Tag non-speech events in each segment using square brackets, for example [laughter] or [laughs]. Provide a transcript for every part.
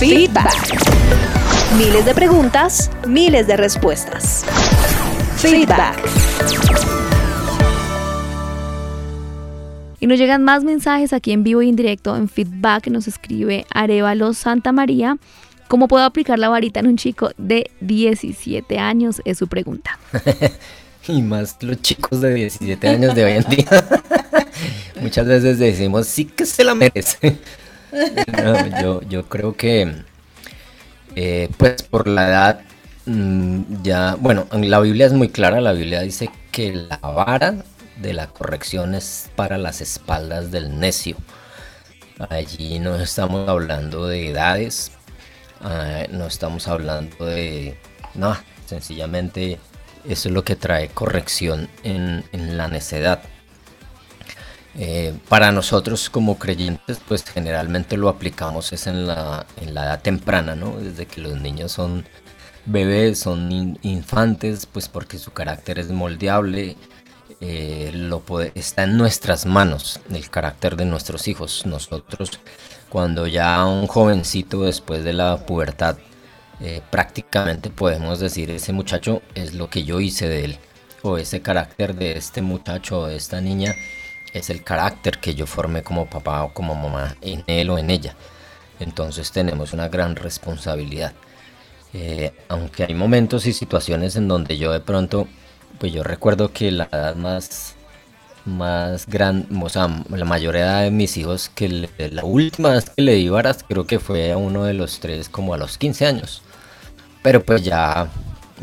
Feedback. Miles de preguntas, miles de respuestas. Feedback. Y nos llegan más mensajes aquí en vivo y en directo en feedback. Nos escribe Arevalo Santa María. ¿Cómo puedo aplicar la varita en un chico de 17 años? Es su pregunta. [laughs] y más los chicos de 17 años de hoy en día. [laughs] Muchas veces decimos, sí que se la merece. Yo, creo que, eh, pues por la edad, mm, ya, bueno, la Biblia es muy clara, la Biblia dice que la vara de la corrección es para las espaldas del necio. Allí no estamos hablando de edades, ah, no estamos hablando de nada, sencillamente eso es lo que trae corrección en, la necedad. Eh, para nosotros como creyentes, pues generalmente lo aplicamos es en la, en la edad temprana, ¿no? Desde que los niños son bebés, son infantes, pues porque su carácter es moldeable, eh, lo está en nuestras manos el carácter de nuestros hijos. Nosotros, cuando ya un jovencito después de la pubertad, eh, prácticamente podemos decir ese muchacho es lo que yo hice de él, o ese carácter de este muchacho o de esta niña es el carácter que yo formé como papá o como mamá en él o en ella. Entonces tenemos una gran responsabilidad. Eh, aunque hay momentos y situaciones en donde yo de pronto pues yo recuerdo que la edad más, más grande, o sea, la mayor edad de mis hijos, que la última vez que le di varas, creo que fue a uno de los tres, como a los 15 años. Pero pues ya,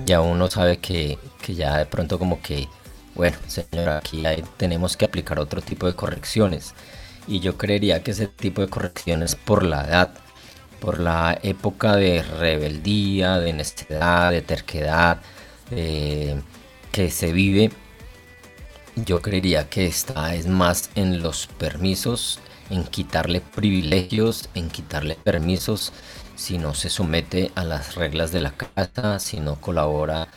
ya uno sabe que, que ya de pronto como que, bueno, señora, aquí tenemos que aplicar otro tipo de correcciones. Y yo creería que ese tipo de correcciones por la edad, por la época de rebeldía, de necedad, de terquedad, de que se vive, yo creería que está es más en los permisos, en quitarle privilegios, en quitarle permisos si no se somete a las reglas de la casa, si no colabora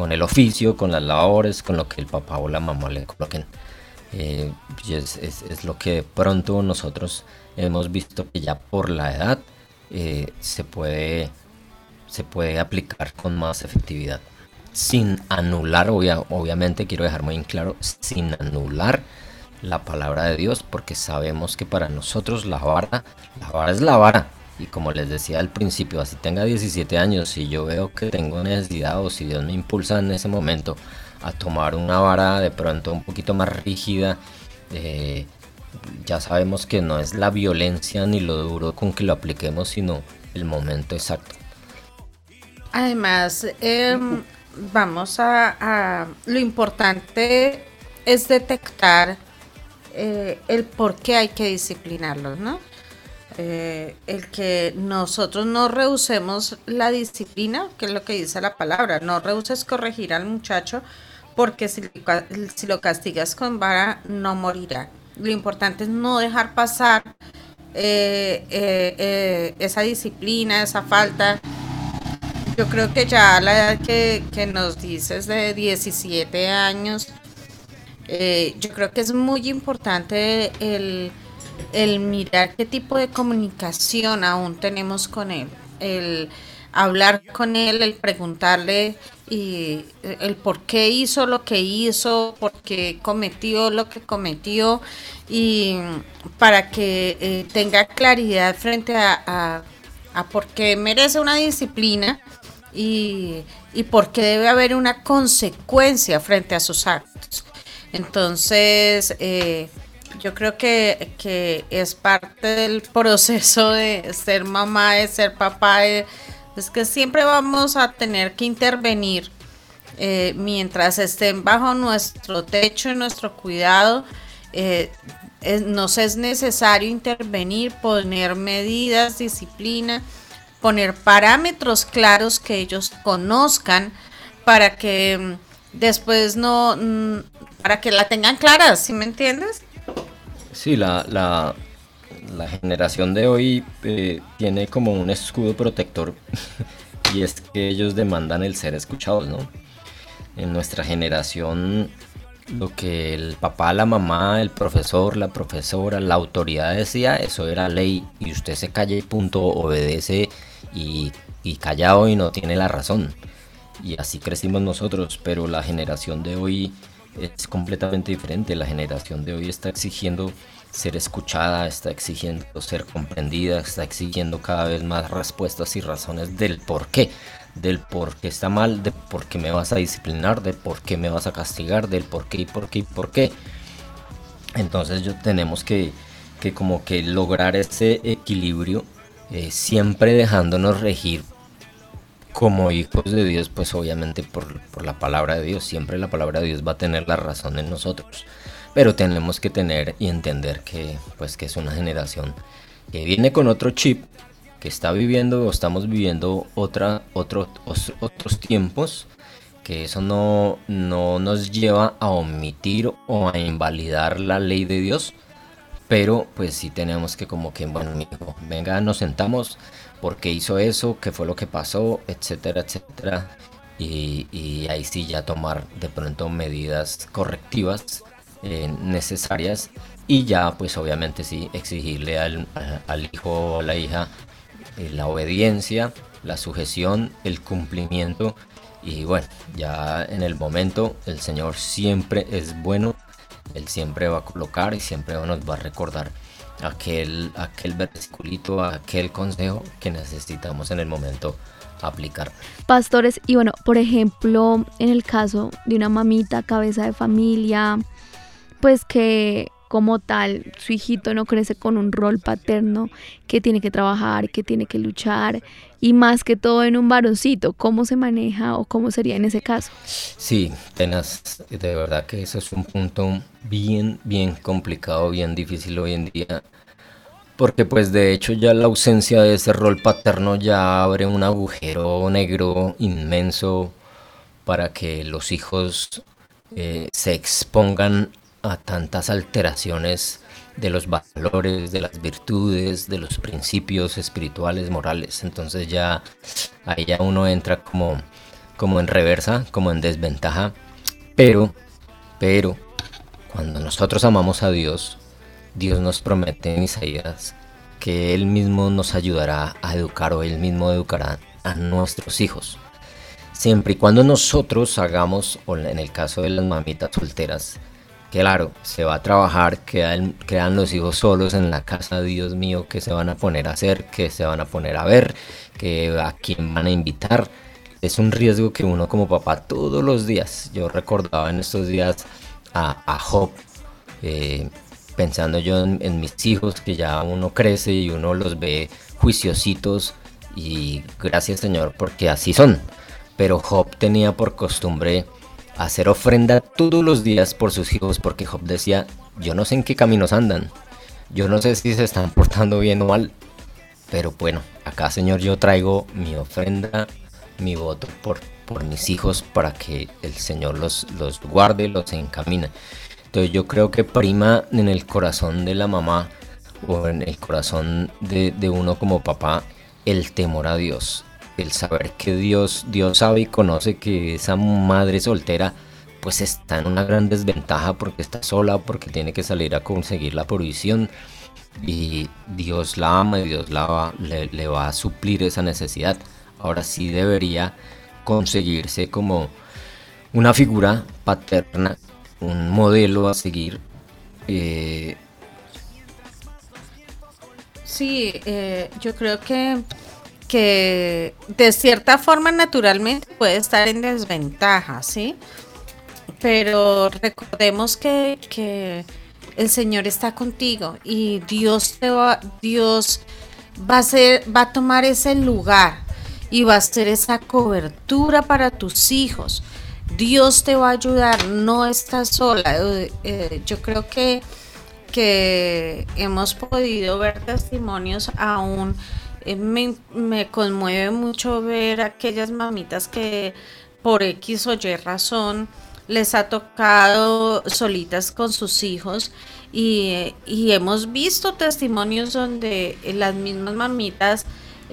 con el oficio, con las labores, con lo que el papá o la mamá le coloquen. Eh, es, lo que pronto nosotros hemos visto que ya por la edad eh, se, puede, se puede aplicar con más efectividad sin anular, obviamente quiero dejar muy claro, sin anular la palabra de Dios, porque sabemos que para nosotros la vara, la vara es la vara. Y como les decía al principio, así tenga 17 años, si yo veo que tengo necesidad o si Dios me impulsa en ese momento a tomar una vara de pronto un poquito más rígida, eh, ya sabemos que no es la violencia ni lo duro con que lo apliquemos, sino el momento exacto. Además, eh, vamos a, lo importante es detectar eh, el por qué hay que disciplinarlos, ¿no? Eh, el que nosotros no rehusemos la disciplina, que es lo que dice la palabra, no rehuses corregir al muchacho porque si, lo castigas con vara no morirá. Lo importante es no dejar pasar eh, esa disciplina, esa falta yo creo que ya la edad que, nos dices de 17 años, eh, yo creo que es muy importante el, mirar qué tipo de comunicación aún tenemos con él, el hablar con él, el preguntarle y el por qué hizo lo que hizo, por qué cometió lo que cometió y para que eh, tenga claridad frente a, a por qué merece una disciplina y, y porque debe haber una consecuencia frente a sus actos. Entonces, eh, yo creo que, es parte del proceso de ser mamá, de ser papá, es que siempre vamos a tener que intervenir eh, mientras estén bajo nuestro techo y nuestro cuidado. Eh, nos es necesario intervenir, poner medidas, disciplina poner parámetros claros que ellos conozcan para que mm, después no, mm, para que la tengan clara, ¿sí me entiendes? Sí, la, la, generación de hoy eh, tiene como un escudo protector [laughs] y es que ellos demandan el ser escuchados, ¿no? En nuestra generación lo que el papá, la mamá, el profesor, la profesora, la autoridad decía, eso era ley y usted se calla y punto, obedece y, y callado y no tiene la razón. Y así crecimos nosotros, pero la generación de hoy es completamente diferente. La generación de hoy está exigiendo ser escuchada, está exigiendo ser comprendida, está exigiendo cada vez más respuestas y razones del por qué, del por qué está mal, de por qué me vas a disciplinar, de por qué me vas a castigar, del por qué y por qué y por qué. Entonces yo tenemos que, que como que lograr ese equilibrio, eh, siempre dejándonos regir como hijos de Dios, pues obviamente por, por, la palabra de Dios, siempre la palabra de Dios va a tener la razón en nosotros. Pero tenemos que tener y entender que, pues, que es una generación que viene con otro chip, que está viviendo o estamos viviendo otra, otro, otros tiempos, que eso no, no nos lleva a omitir o a invalidar la ley de Dios, pero pues sí tenemos que como que, bueno, amigo, venga, nos sentamos, porque hizo eso, qué fue lo que pasó, etcétera, etcétera. Y, y ahí sí ya tomar de pronto medidas correctivas eh, necesarias. Y ya pues obviamente sí exigirle al, al hijo o la hija eh, la obediencia, la sujeción, el cumplimiento. Y bueno, ya en el momento el Señor siempre es bueno, Él siempre va a colocar y siempre nos va a recordar aquel, aquel versiculito, aquel consejo que necesitamos en el momento aplicar. Pastores, y bueno, por ejemplo, en el caso de una mamita, cabeza de familia, pues que como tal su hijito no crece con un rol paterno que tiene que trabajar, que tiene que luchar y más que todo en un varoncito, ¿cómo se maneja o cómo sería en ese caso? Sí, tenaz, de verdad que eso es un punto bien, bien complicado, bien difícil hoy en día porque pues de hecho ya la ausencia de ese rol paterno ya abre un agujero negro inmenso para que los hijos eh, se expongan a tantas alteraciones de los valores, de las virtudes, de los principios espirituales, morales. Entonces ya ahí ya uno entra como, como en reversa, como en desventaja. Pero, pero, cuando nosotros amamos a Dios, Dios nos promete en Isaías que Él mismo nos ayudará a educar o Él mismo educará a nuestros hijos. Siempre y cuando nosotros hagamos, o en el caso de las mamitas solteras, claro, se va a trabajar, quedan, quedan los hijos solos en la casa, Dios mío, que se van a poner a hacer, que se van a poner a ver, que a quién van a invitar. Es un riesgo que uno como papá todos los días, yo recordaba en estos días a, a Job, eh, pensando yo en, en, mis hijos, que ya uno crece y uno los ve juiciositos y gracias Señor porque así son. Pero Job tenía por costumbre hacer ofrenda todos los días por sus hijos porque Job decía, yo no sé en qué caminos andan, yo no sé si se están [laughs] portando bien o mal, pero bueno, acá Señor yo traigo mi ofrenda, mi voto por, por mis hijos para que el Señor los, los guarde, los encamine. Entonces yo creo que prima en el corazón de la mamá o en el corazón de, de uno como papá el temor a Dios, el saber que Dios, Dios sabe y conoce que esa madre soltera pues está en una gran desventaja porque está sola, porque tiene que salir a conseguir la provisión y Dios la ama y Dios la va, le, va a suplir esa necesidad. Ahora sí debería conseguirse como una figura paterna, un modelo a seguir. Eh... Sí, eh, yo creo que que de cierta forma naturalmente puede estar en desventaja, ¿sí? Pero recordemos que, que el Señor está contigo y Dios te va, Dios va a ser, va a tomar ese lugar y va a ser esa cobertura para tus hijos. Dios te va a ayudar, no estás sola. Eh, eh, yo creo que, que hemos podido ver testimonios aún eh, me, conmueve mucho ver aquellas mamitas que por X o Y razón les ha tocado solitas con sus hijos. Y, y hemos visto testimonios donde las mismas mamitas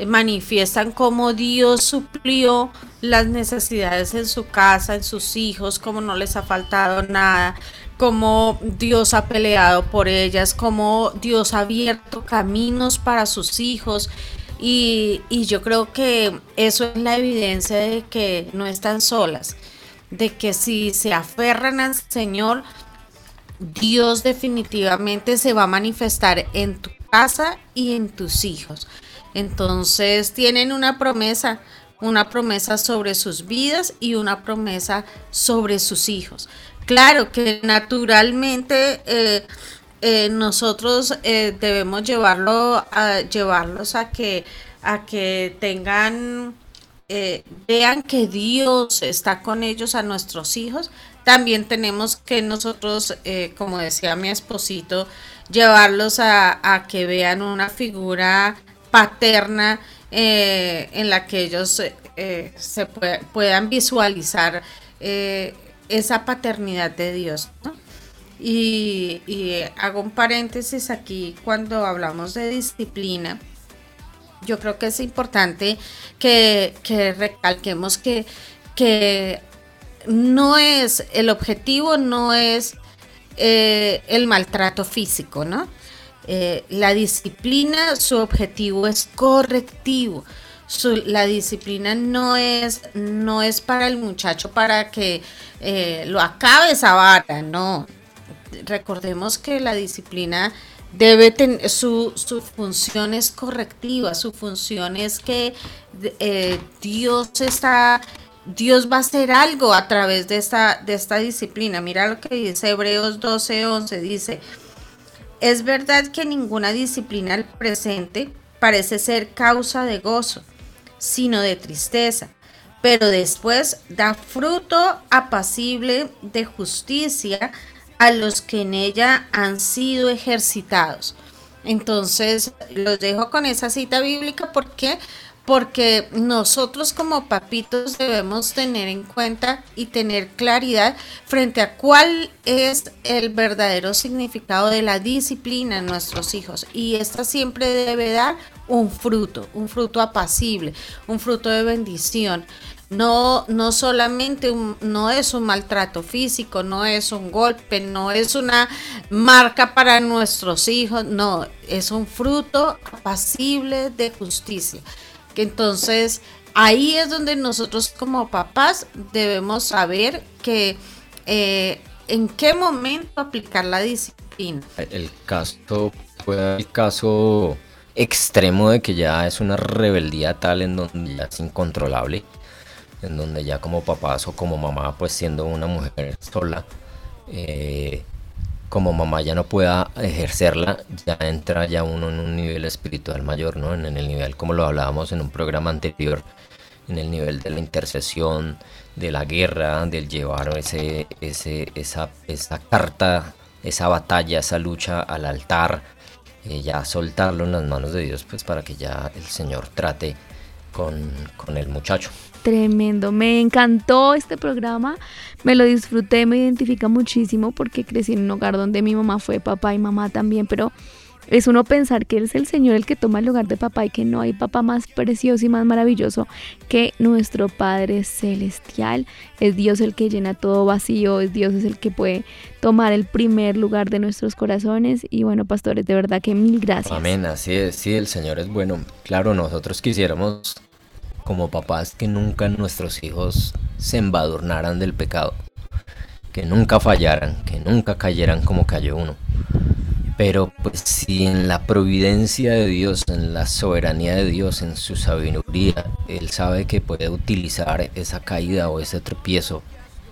manifiestan cómo Dios suplió las necesidades en su casa, en sus hijos, cómo no les ha faltado nada, cómo Dios ha peleado por ellas, cómo Dios ha abierto caminos para sus hijos Y, y yo creo que eso es la evidencia de que no están solas, de que si se aferran al Señor, Dios definitivamente se va a manifestar en tu casa y en tus hijos. Entonces tienen una promesa, una promesa sobre sus vidas y una promesa sobre sus hijos. Claro que naturalmente eh, eh, nosotros eh, debemos llevarlo a llevarlos a que a que tengan vean que Dios está con ellos a nuestros hijos. También tenemos que nosotros, como decía mi esposito, llevarlos a, a que vean una figura paterna eh, en la que ellos eh, se puedan visualizar eh, esa paternidad de Dios. Y, hago un paréntesis aquí cuando hablamos de disciplina. Yo creo que es importante que, recalquemos que, que no es, el objetivo no es el maltrato físico, ¿no? Eh, la disciplina, su objetivo es correctivo. la disciplina no es, no es para el muchacho para que eh, lo acabe esa vara, no. Recordemos que la disciplina debe tener su, función es correctiva, su función es que eh, Dios está, Dios va a hacer algo a través de esta, de esta disciplina. Mira lo que dice Hebreos 12, 11, dice, es verdad que ninguna disciplina al presente parece ser causa de gozo, sino de tristeza, pero después da fruto apacible de justicia a los que en ella han sido ejercitados. Entonces, los dejo con esa cita bíblica porque porque nosotros como papitos debemos tener en cuenta y tener claridad frente a cuál es el verdadero significado de la disciplina en nuestros hijos. Y esta siempre debe dar un fruto, un fruto apacible, un fruto de bendición. No, no solamente no es un maltrato físico, no es un golpe, no es una marca para nuestros hijos, no, es un fruto apacible de justicia entonces ahí es donde nosotros como papás debemos saber que eh, en qué momento aplicar la disciplina. El caso fue el caso extremo de que ya es una rebeldía tal en donde ya es incontrolable, en donde ya como papás o como mamá, pues siendo una mujer sola, eh, como mamá ya no pueda ejercerla, ya entra ya uno en un nivel espiritual mayor, ¿no? En, el nivel, como lo hablábamos en un programa anterior, en el nivel de la intercesión, de la guerra, del llevar ese, ese, esa, esa carta, esa batalla, esa lucha al altar, eh, ya soltarlo en las manos de Dios, pues para que ya el Señor trate con, con el muchacho. Tremendo, me encantó este programa, me lo disfruté, me identifica muchísimo porque crecí en un hogar donde mi mamá fue papá y mamá también, pero es uno pensar que es el Señor el que toma el lugar de papá y que no hay papá más precioso y más maravilloso que nuestro Padre Celestial. Es Dios el que llena todo vacío, es Dios es el que puede tomar el primer lugar de nuestros corazones. Y bueno, pastores, de verdad que mil gracias. Amén, así es, sí, el Señor es bueno. Claro, nosotros quisiéramos como papás que nunca nuestros hijos se embadurnaran del pecado, que nunca fallaran, que nunca cayeran como cayó uno. Pero pues si en la providencia de Dios, en la soberanía de Dios, en su sabiduría, Él sabe que puede utilizar esa caída o ese tropiezo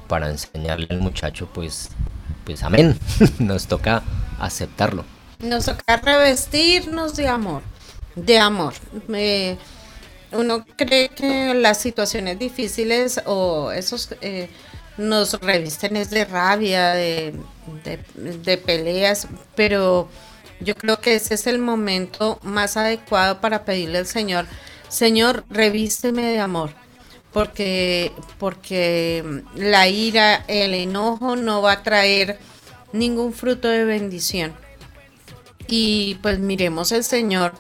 para enseñarle al muchacho, pues, pues amén, [laughs] nos toca aceptarlo. Nos toca revestirnos de amor, de amor. Me uno cree que las situaciones difíciles o esos eh, nos revisten es de rabia, de, de, peleas, pero yo creo que ese es el momento más adecuado para pedirle al Señor, Señor, revísteme de amor, porque, porque la ira, el enojo no va a traer ningún fruto de bendición. Y pues miremos el Señor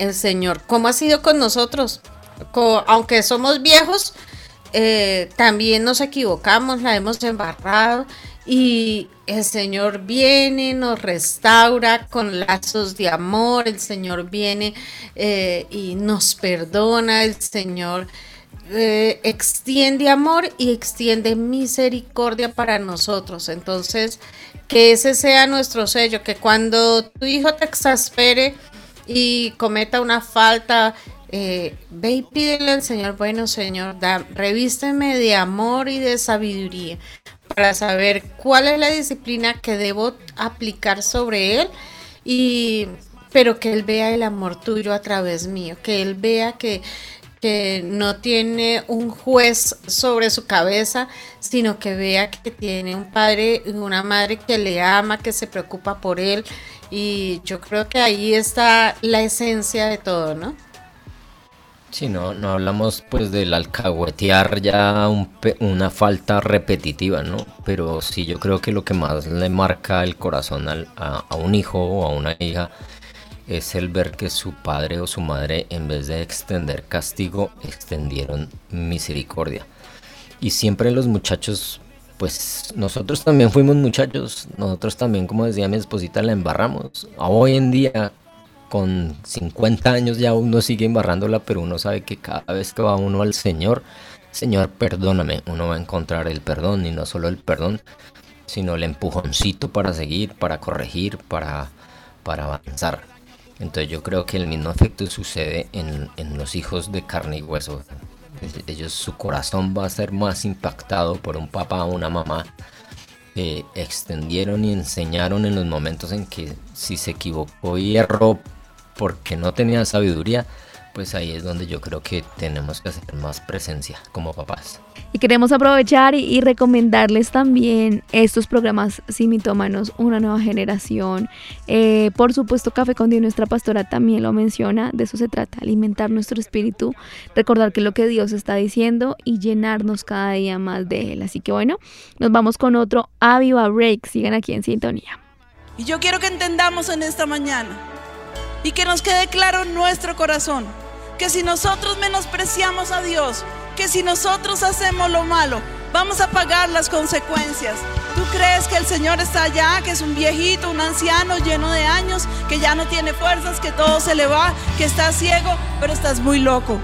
el Señor. ¿Cómo ha sido con nosotros? aunque somos viejos, eh, también nos equivocamos, la hemos embarrado y el Señor viene, nos restaura con lazos de amor, el Señor viene eh, y nos perdona, el Señor eh, extiende amor y extiende misericordia para nosotros. Entonces, que ese sea nuestro sello, que cuando tu hijo te exaspere y cometa una falta, eh, ve y pídele al Señor, bueno Señor, revísteme de amor y de sabiduría para saber cuál es la disciplina que debo aplicar sobre él y pero que él vea el amor tuyo a través mío, que él vea que que no tiene un juez sobre su cabeza, sino que vea que tiene un padre y una madre que le ama, que se preocupa por él. Y yo creo que ahí está la esencia de todo, ¿no? Sí, no, no hablamos pues del alcahuetear ya una falta repetitiva, ¿no? Pero sí, yo creo que lo que más le marca el corazón a, a un hijo o a una hija es el ver que su padre o su madre en vez de extender castigo extendieron misericordia. Y siempre los muchachos, pues nosotros también fuimos muchachos, nosotros también como decía mi esposita la embarramos. Hoy en día con 50 años ya uno sigue embarrándola, pero uno sabe que cada vez que va uno al Señor, Señor, perdóname, uno va a encontrar el perdón y no solo el perdón, sino el empujoncito para seguir, para corregir, para, para avanzar. Entonces yo creo que el mismo efecto sucede en, los hijos de carne y hueso. Ellos, su corazón va a ser más impactado por un papá o una mamá que extendieron y enseñaron en los momentos en que si se equivocó y erró porque no tenía sabiduría, pues ahí es donde yo creo que tenemos que hacer más presencia como papás. Y queremos aprovechar y, recomendarles también estos programas Sin Mitómanos, una nueva generación. Eh, por supuesto, Café con Dios, nuestra pastora también lo menciona. De eso se trata, alimentar nuestro espíritu, recordar que es lo que Dios está diciendo y llenarnos cada día más de Él. Así que bueno, nos vamos con otro Aviva Break. Sigan aquí en sintonía. Y yo quiero que entendamos en esta mañana y que nos quede claro en nuestro corazón que si nosotros menospreciamos a Dios, que si nosotros hacemos lo malo, vamos a pagar las consecuencias. ¿Tú crees que el Señor está allá, que es un viejito, un anciano lleno de años, que ya no tiene fuerzas, que todo se le va, que está ciego, pero estás muy loco?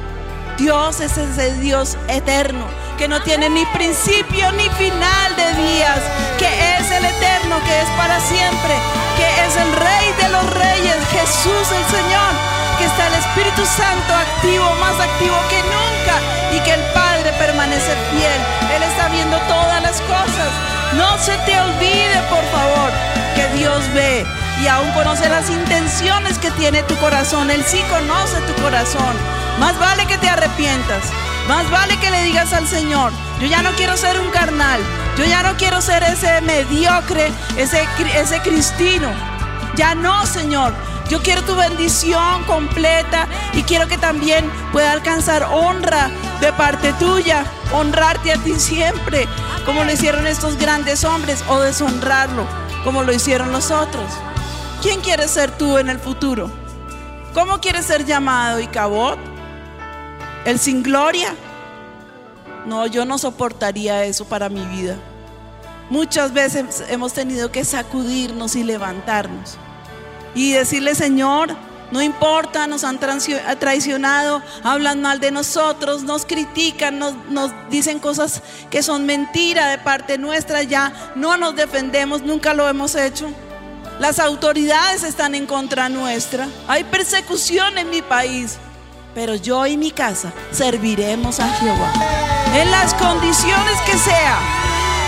Dios es ese Dios eterno, que no tiene ni principio ni final de días, que es el eterno, que es para siempre, que es el Rey de los Reyes, Jesús el Señor que está el Espíritu Santo activo, más activo que nunca, y que el Padre permanece fiel. Él está viendo todas las cosas. No se te olvide, por favor, que Dios ve y aún conoce las intenciones que tiene tu corazón. Él sí conoce tu corazón. Más vale que te arrepientas. Más vale que le digas al Señor, yo ya no quiero ser un carnal. Yo ya no quiero ser ese mediocre, ese, ese cristino. Ya no, Señor. Yo quiero tu bendición completa y quiero que también pueda alcanzar honra de parte tuya, honrarte a ti siempre, como lo hicieron estos grandes hombres, o deshonrarlo, como lo hicieron los otros. ¿Quién quieres ser tú en el futuro? ¿Cómo quieres ser llamado y cabot? ¿El sin gloria? No, yo no soportaría eso para mi vida. Muchas veces hemos tenido que sacudirnos y levantarnos y decirle, Señor, no importa, nos han traicionado, hablan mal de nosotros, nos critican, nos, dicen cosas que son mentira de parte nuestra, ya no nos defendemos, nunca lo hemos hecho. Las autoridades están en contra nuestra. Hay persecución en mi país, pero yo y mi casa serviremos a Jehová. En las condiciones que sea,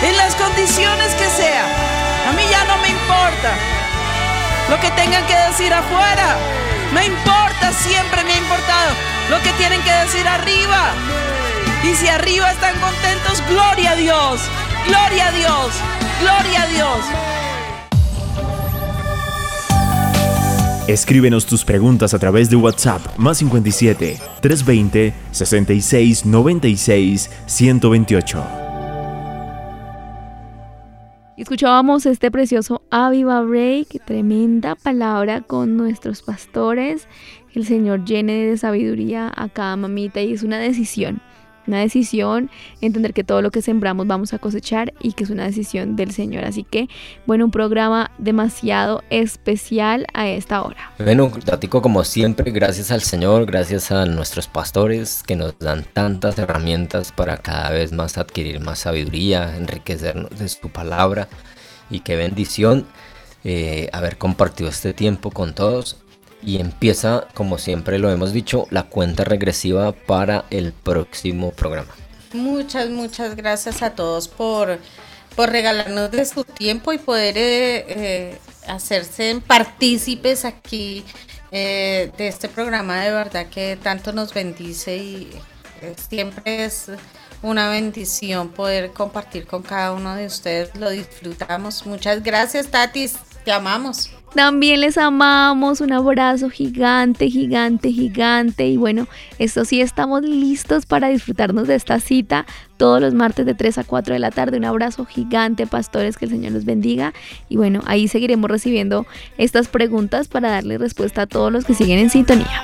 en las condiciones que sea. A mí ya no me importa lo que tengan que decir afuera. Me importa, siempre me ha importado lo que tienen que decir arriba. Y si arriba están contentos, gloria a Dios, gloria a Dios, gloria a Dios. Escríbenos tus preguntas a través de WhatsApp más 57 320 66 96 128. Escuchábamos este precioso Aviva Break, tremenda palabra con nuestros pastores. El Señor llene de sabiduría a cada mamita y es una decisión. Una decisión, entender que todo lo que sembramos vamos a cosechar y que es una decisión del Señor. Así que, bueno, un programa demasiado especial a esta hora. Bueno, Tatico, como siempre, gracias al Señor, gracias a nuestros pastores que nos dan tantas herramientas para cada vez más adquirir más sabiduría, enriquecernos de su palabra y qué bendición eh, haber compartido este tiempo con todos y empieza, como siempre lo hemos dicho, la cuenta regresiva para el próximo programa. Muchas, muchas gracias a todos por, por regalarnos de su tiempo y poder eh, eh, hacerse partícipes aquí eh, de este programa de verdad que tanto nos bendice y siempre es una bendición poder compartir con cada uno de ustedes. Lo disfrutamos. Muchas gracias, Tatis. Te amamos. También les amamos, un abrazo gigante, gigante, gigante. Y bueno, esto sí, estamos listos para disfrutarnos de esta cita todos los martes de 3 a 4 de la tarde. Un abrazo gigante, pastores, que el Señor los bendiga. Y bueno, ahí seguiremos recibiendo estas preguntas para darle respuesta a todos los que siguen en sintonía.